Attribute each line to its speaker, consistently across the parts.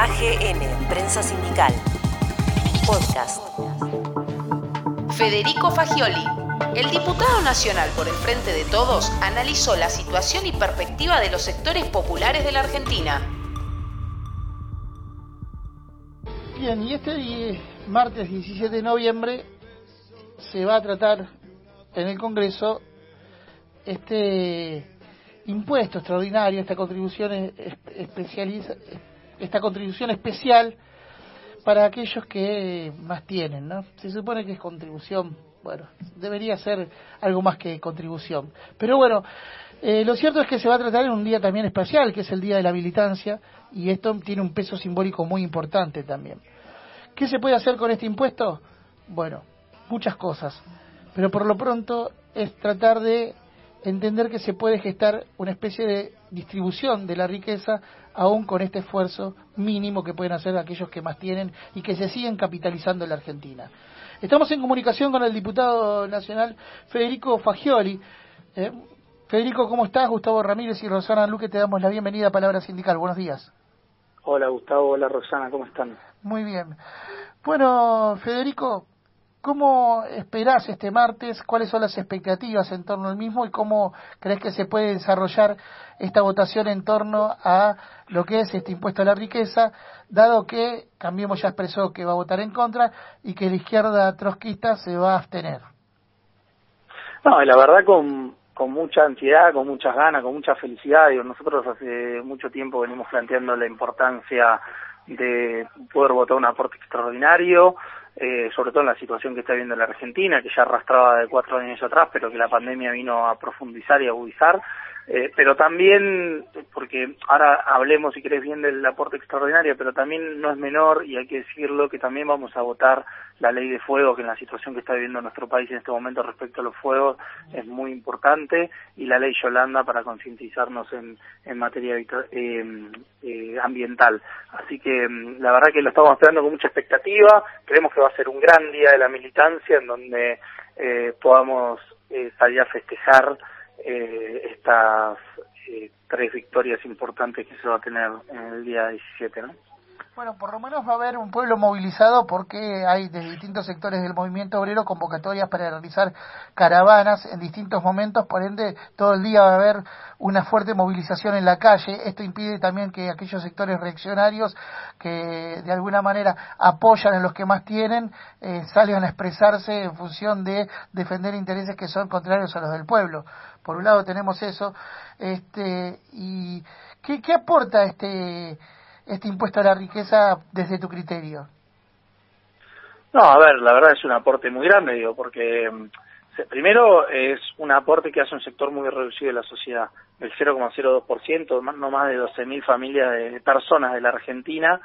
Speaker 1: AGN, Prensa Sindical. Podcast.
Speaker 2: Federico Fagioli, el diputado nacional por el Frente de Todos, analizó la situación y perspectiva de los sectores populares de la Argentina.
Speaker 3: Bien, y este martes 17 de noviembre se va a tratar en el Congreso este impuesto extraordinario, esta contribución especializa, esta contribución especial para aquellos que más tienen, ¿no? Se supone que es contribución, bueno, debería ser algo más que contribución. Pero bueno, eh, lo cierto es que se va a tratar en un día también especial, que es el Día de la Militancia, y esto tiene un peso simbólico muy importante también. ¿Qué se puede hacer con este impuesto? Bueno, muchas cosas, pero por lo pronto es tratar de entender que se puede gestar una especie de distribución de la riqueza aún con este esfuerzo mínimo que pueden hacer aquellos que más tienen y que se siguen capitalizando en la Argentina. Estamos en comunicación con el diputado nacional Federico Fagioli. Eh, Federico, ¿cómo estás? Gustavo Ramírez y Rosana Luque te damos la bienvenida a Palabra Sindical. Buenos días.
Speaker 4: Hola Gustavo, hola Rosana, ¿cómo están?
Speaker 3: Muy bien. Bueno, Federico, ¿Cómo esperás este martes? ¿Cuáles son las expectativas en torno al mismo y cómo crees que se puede desarrollar esta votación en torno a lo que es este impuesto a la riqueza, dado que Cambiemos ya expresó que va a votar en contra y que la izquierda trotskista se va a abstener?
Speaker 4: No, la verdad con, con mucha ansiedad, con muchas ganas, con mucha felicidad. nosotros hace mucho tiempo venimos planteando la importancia de poder votar un aporte extraordinario, eh, sobre todo en la situación que está viviendo la Argentina, que ya arrastraba de cuatro años atrás, pero que la pandemia vino a profundizar y agudizar. Eh, pero también, porque ahora hablemos, si querés, bien del aporte extraordinario, pero también no es menor, y hay que decirlo, que también vamos a votar la ley de fuego, que en la situación que está viviendo nuestro país en este momento respecto a los fuegos es muy importante, y la ley Yolanda para concientizarnos en, en materia eh, eh, ambiental. Así que mm, la verdad que lo estamos esperando con mucha expectativa, creemos que va a ser un gran día de la militancia en donde podamos salir a festejar eh, estas eh, tres victorias importantes que se va a tener en el día 17, ¿no?
Speaker 3: Bueno, por lo menos va a haber un pueblo movilizado porque hay de distintos sectores del movimiento obrero convocatorias para realizar caravanas en distintos momentos, por ende todo el día va a haber una fuerte movilización en la calle. Esto impide también que aquellos sectores reaccionarios que de alguna manera apoyan a los que más tienen eh, salgan a expresarse en función de defender intereses que son contrarios a los del pueblo. Por un lado tenemos eso, este, y ¿qué, qué aporta este este impuesto a la riqueza desde tu criterio?
Speaker 4: No, a ver, la verdad es un aporte muy grande, digo, porque mm, primero es un aporte que hace un sector muy reducido de la sociedad, el 0,02%, no más de 12.000 familias de personas de la Argentina,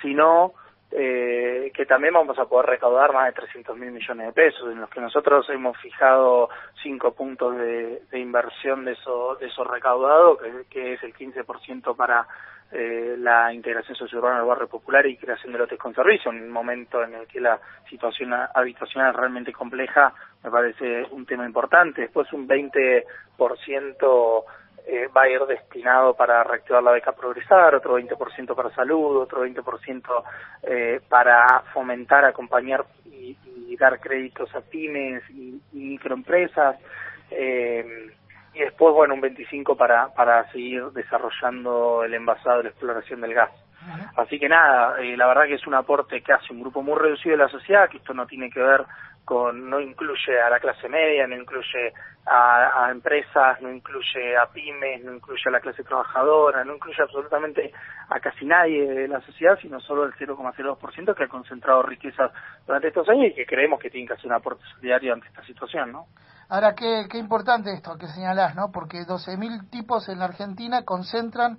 Speaker 4: sino eh, que también vamos a poder recaudar más de 300 mil millones de pesos, en los que nosotros hemos fijado cinco puntos de, inversión de eso, de eso recaudado, que, que es el 15% para eh, la integración sociourbana del barrio popular y creación de lotes con servicio, en un momento en el que la situación habitacional es realmente compleja, me parece un tema importante. Después un 20% eh, va a ir destinado para reactivar la beca Progresar, otro 20% para salud, otro 20% eh, para fomentar, acompañar y, dar créditos a pymes y, y microempresas. Eh, y después, bueno, un 25 para, para seguir desarrollando el envasado y la exploración del gas. Así que nada, eh, la verdad que es un aporte que hace un grupo muy reducido de la sociedad, que esto no tiene que ver con, no incluye a la clase media, no incluye a, a empresas, no incluye a pymes, no incluye a la clase trabajadora, no incluye absolutamente a casi nadie de la sociedad, sino solo el 0,02% que ha concentrado riquezas durante estos años y que creemos que tiene que hacer un aporte solidario ante esta situación, ¿no?
Speaker 3: Ahora, qué, qué importante esto que señalás, ¿no? Porque 12.000 tipos en la Argentina concentran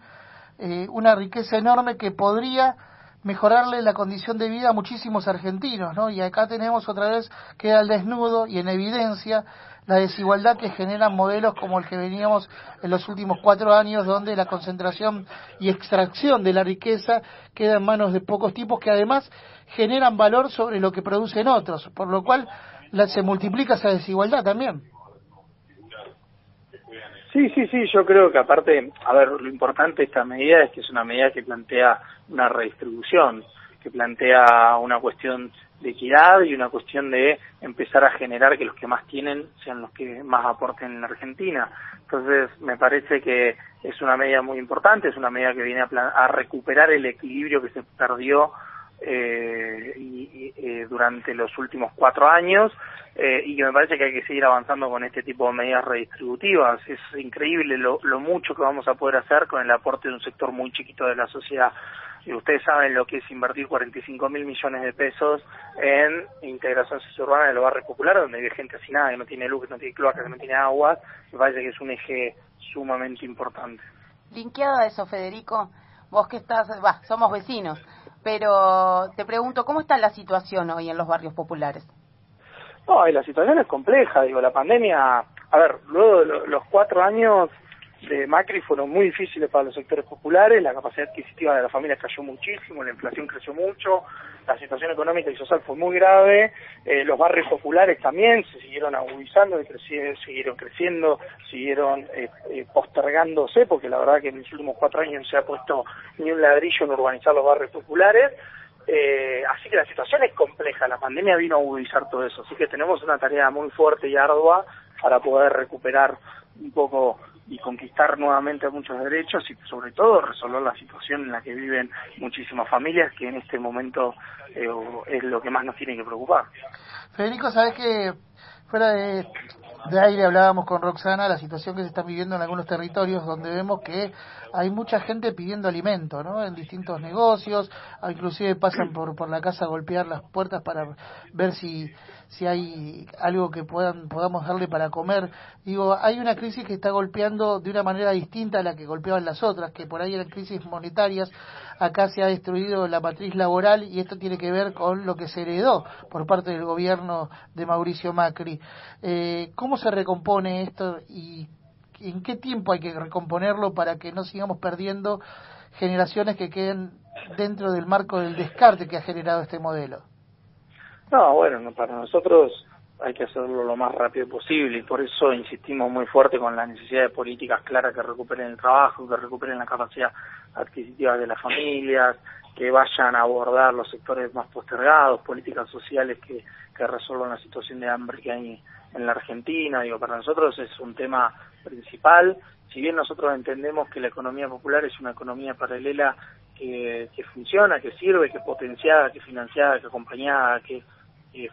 Speaker 3: eh, una riqueza enorme que podría mejorarle la condición de vida a muchísimos argentinos, ¿no? Y acá tenemos otra vez, queda al desnudo y en evidencia la desigualdad que generan modelos como el que veníamos en los últimos cuatro años, donde la concentración y extracción de la riqueza queda en manos de pocos tipos que además generan valor sobre lo que producen otros, por lo cual la, se multiplica esa desigualdad también.
Speaker 4: Sí, sí, sí, yo creo que aparte, a ver, lo importante de esta medida es que es una medida que plantea una redistribución, que plantea una cuestión de equidad y una cuestión de empezar a generar que los que más tienen sean los que más aporten en la Argentina. Entonces, me parece que es una medida muy importante, es una medida que viene a, a recuperar el equilibrio que se perdió eh, y, eh, durante los últimos cuatro años eh, y que me parece que hay que seguir avanzando con este tipo de medidas redistributivas. Es increíble lo, lo mucho que vamos a poder hacer con el aporte de un sector muy chiquito de la sociedad. Y ustedes saben lo que es invertir 45 mil millones de pesos en integración suburbana de los barrios populares, donde hay gente nada, que no tiene luz, que no tiene cloacas, que no tiene agua. Me parece que es un eje sumamente importante.
Speaker 5: Linkeado a eso, Federico, vos que estás, va, somos vecinos, pero te pregunto, ¿cómo está la situación hoy en los barrios populares?
Speaker 4: No, la situación es compleja, digo, la pandemia, a ver, luego de los cuatro años de Macri fueron muy difíciles para los sectores populares, la capacidad adquisitiva de las familias cayó muchísimo, la inflación creció mucho, la situación económica y social fue muy grave, eh, los barrios populares también se siguieron agudizando, y siguieron creciendo, siguieron eh, eh, postergándose, porque la verdad que en los últimos cuatro años no se ha puesto ni un ladrillo en urbanizar los barrios populares, eh, así que la situación es compleja, la pandemia vino a agudizar todo eso, así que tenemos una tarea muy fuerte y ardua para poder recuperar un poco y conquistar nuevamente muchos derechos y sobre todo resolver la situación en la que viven muchísimas familias que en este momento eh, es lo que más nos tiene que preocupar.
Speaker 3: Federico, sabes que fuera de, de aire hablábamos con Roxana la situación que se está viviendo en algunos territorios donde vemos que hay mucha gente pidiendo alimento, ¿no? En distintos negocios, inclusive pasan por, por la casa a golpear las puertas para ver si, si hay algo que puedan, podamos darle para comer. Digo, hay una crisis que está golpeando de una manera distinta a la que golpeaban las otras, que por ahí eran crisis monetarias. Acá se ha destruido la matriz laboral y esto tiene que ver con lo que se heredó por parte del gobierno de Mauricio Macri. Eh, ¿Cómo se recompone esto y en qué tiempo hay que recomponerlo para que no sigamos perdiendo generaciones que queden dentro del marco del descarte que ha generado este modelo?
Speaker 4: No, bueno, para nosotros hay que hacerlo lo más rápido posible y por eso insistimos muy fuerte con la necesidad de políticas claras que recuperen el trabajo, que recuperen la capacidad adquisitiva de las familias, que vayan a abordar los sectores más postergados, políticas sociales que, resuelvan la situación de hambre que hay en la Argentina. Digo, para nosotros es un tema principal. Si bien nosotros entendemos que la economía popular es una economía paralela que, que funciona, que sirve, que potenciada, que financiada, que acompañada, que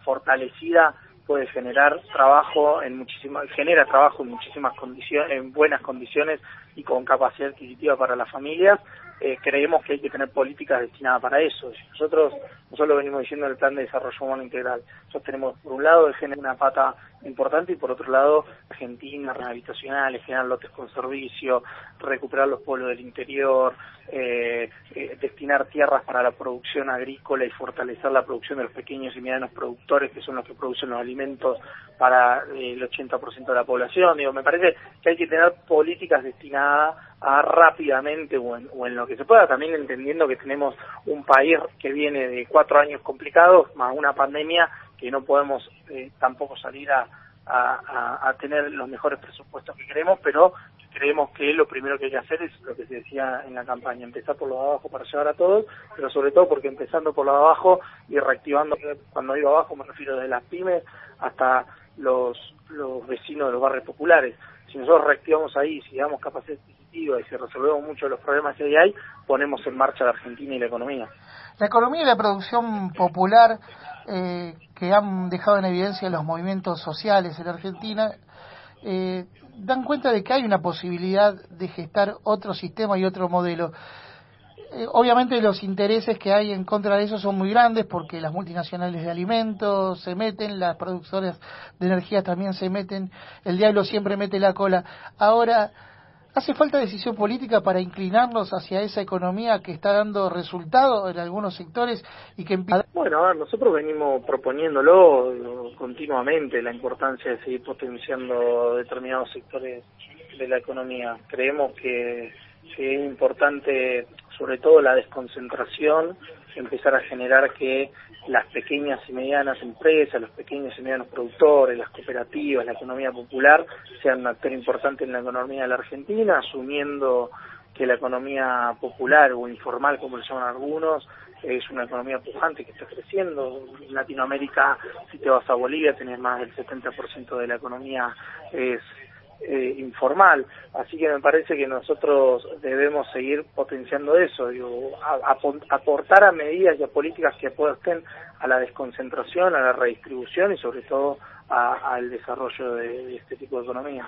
Speaker 4: fortalecida puede generar trabajo en muchísimas genera trabajo en muchísimas condiciones en buenas condiciones y con capacidad adquisitiva para las familias eh, creemos que hay que tener políticas destinadas para eso. Nosotros, nosotros lo venimos diciendo en el plan de desarrollo humano integral. Nosotros tenemos, por un lado, el generar una pata importante y por otro lado, Argentina, rehabilitacionales, generar lotes con servicio, recuperar los pueblos del interior, eh, eh, destinar tierras para la producción agrícola y fortalecer la producción de los pequeños y medianos productores, que son los que producen los alimentos para el 80% de la población. Digo, me parece que hay que tener políticas destinadas a rápidamente o en, o en lo que se pueda, también entendiendo que tenemos un país que viene de cuatro años complicados, más una pandemia que no podemos eh, tampoco salir a, a, a, tener los mejores presupuestos que queremos, pero creemos que lo primero que hay que hacer es lo que se decía en la campaña, empezar por lo de abajo para llegar a todos, pero sobre todo porque empezando por lo de abajo y reactivando, cuando digo abajo me refiero de las pymes hasta los, los vecinos de los barrios populares. Si nosotros reactivamos ahí, si damos capacidad adquisitiva y si resolvemos muchos de los problemas que hay, ponemos en marcha la Argentina y la economía.
Speaker 3: La economía y la producción popular eh, que han dejado en evidencia los movimientos sociales en Argentina eh, dan cuenta de que hay una posibilidad de gestar otro sistema y otro modelo. Eh, obviamente los intereses que hay en contra de eso son muy grandes porque las multinacionales de alimentos se meten, las productoras de energía también se meten, el diablo siempre mete la cola. Ahora, ¿Hace falta decisión política para inclinarnos hacia esa economía que está dando resultado en algunos sectores y que
Speaker 4: Bueno, a ver, nosotros venimos proponiéndolo continuamente la importancia de seguir potenciando determinados sectores de la economía. Creemos que, es importante, sobre todo la desconcentración, empezar a generar que las pequeñas y medianas empresas, los pequeños y medianos productores, las cooperativas, la economía popular sean un actor importante en la economía de la Argentina, asumiendo que la economía popular o informal, como le llaman algunos, es una economía pujante que está creciendo. En Latinoamérica, si te vas a Bolivia, tenés más del 70% de la economía es eh, informal. Así que me parece que nosotros debemos seguir potenciando eso, digo, aportar a medidas y a políticas que apuesten a la desconcentración, a la redistribución y sobre todo al desarrollo de, este tipo de economía.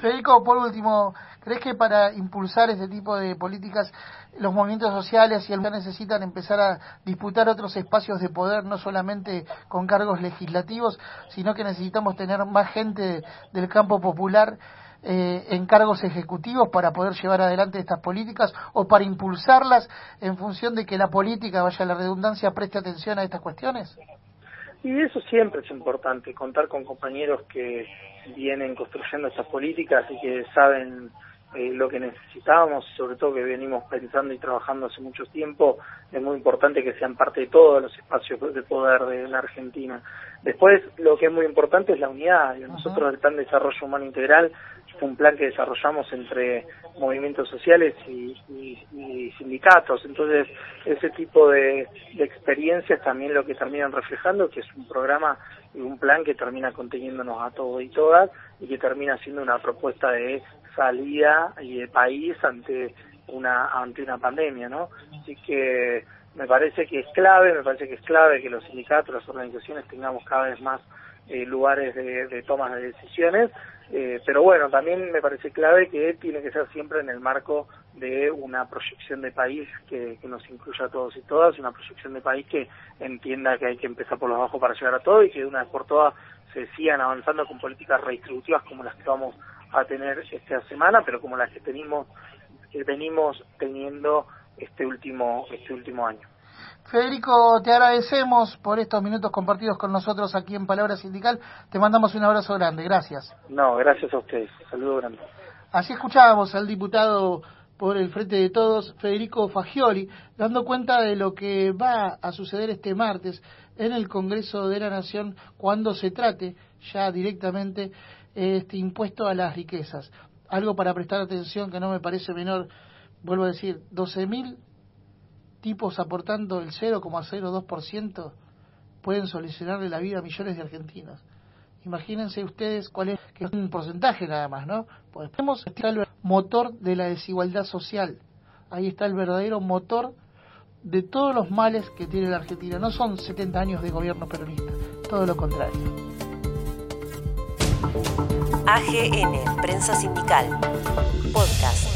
Speaker 3: Federico, por último, ¿crees que para impulsar este tipo de políticas los movimientos sociales y el necesitan empezar a disputar otros espacios de poder, no solamente con cargos legislativos, sino que necesitamos tener más gente del campo popular eh, en cargos ejecutivos para poder llevar adelante estas políticas o para impulsarlas en función de que la política, vaya la redundancia, preste atención a estas cuestiones?
Speaker 4: Y eso siempre es importante, contar con compañeros que vienen construyendo estas políticas y que saben eh, lo que necesitábamos, sobre todo que venimos pensando y trabajando hace mucho tiempo, es muy importante que sean parte de todos los espacios de poder de la Argentina. Después, lo que es muy importante es la unidad. Nosotros el Plan de Desarrollo Humano Integral un plan que desarrollamos entre movimientos sociales y, sindicatos. Entonces, ese tipo de, experiencias también lo que terminan reflejando, que es un programa y un plan que termina conteniéndonos a todos y todas y que termina siendo una propuesta de salida y de país ante una ante una pandemia, ¿no? Así que me parece que es clave, me parece que es clave que los sindicatos, las organizaciones tengamos cada vez más eh, lugares de, de toma de decisiones, eh, pero bueno, también me parece clave que tiene que ser siempre en el marco de una proyección de país que, que nos incluya a todos y todas, una proyección de país que entienda que hay que empezar por los bajos para llegar a todo y que de una vez por todas se sigan avanzando con políticas redistributivas como las que vamos a tener esta semana, pero como las que tenemos, que venimos teniendo este último, este último año.
Speaker 3: Federico, te agradecemos por estos minutos compartidos con nosotros aquí en Palabra Sindical. Te mandamos un abrazo grande. Gracias.
Speaker 4: No, gracias a ustedes. Saludo grande.
Speaker 3: Así escuchábamos al diputado por el Frente de Todos, Federico Fagioli, dando cuenta de lo que va a suceder este martes en el Congreso de la Nación cuando se trate ya directamente este impuesto a las riquezas. Algo para prestar atención que no me parece menor, vuelvo a decir, 12.000 tipos aportando el 0,02% pueden solucionarle la vida a millones de argentinos. Imagínense ustedes cuál es, que es un porcentaje nada más, ¿no? Pues tenemos el motor de la desigualdad social. Ahí está el verdadero motor de todos los males que tiene la Argentina. No son 70 años de gobierno peronista, todo lo contrario.
Speaker 1: AGN, Prensa Sindical, Podcast.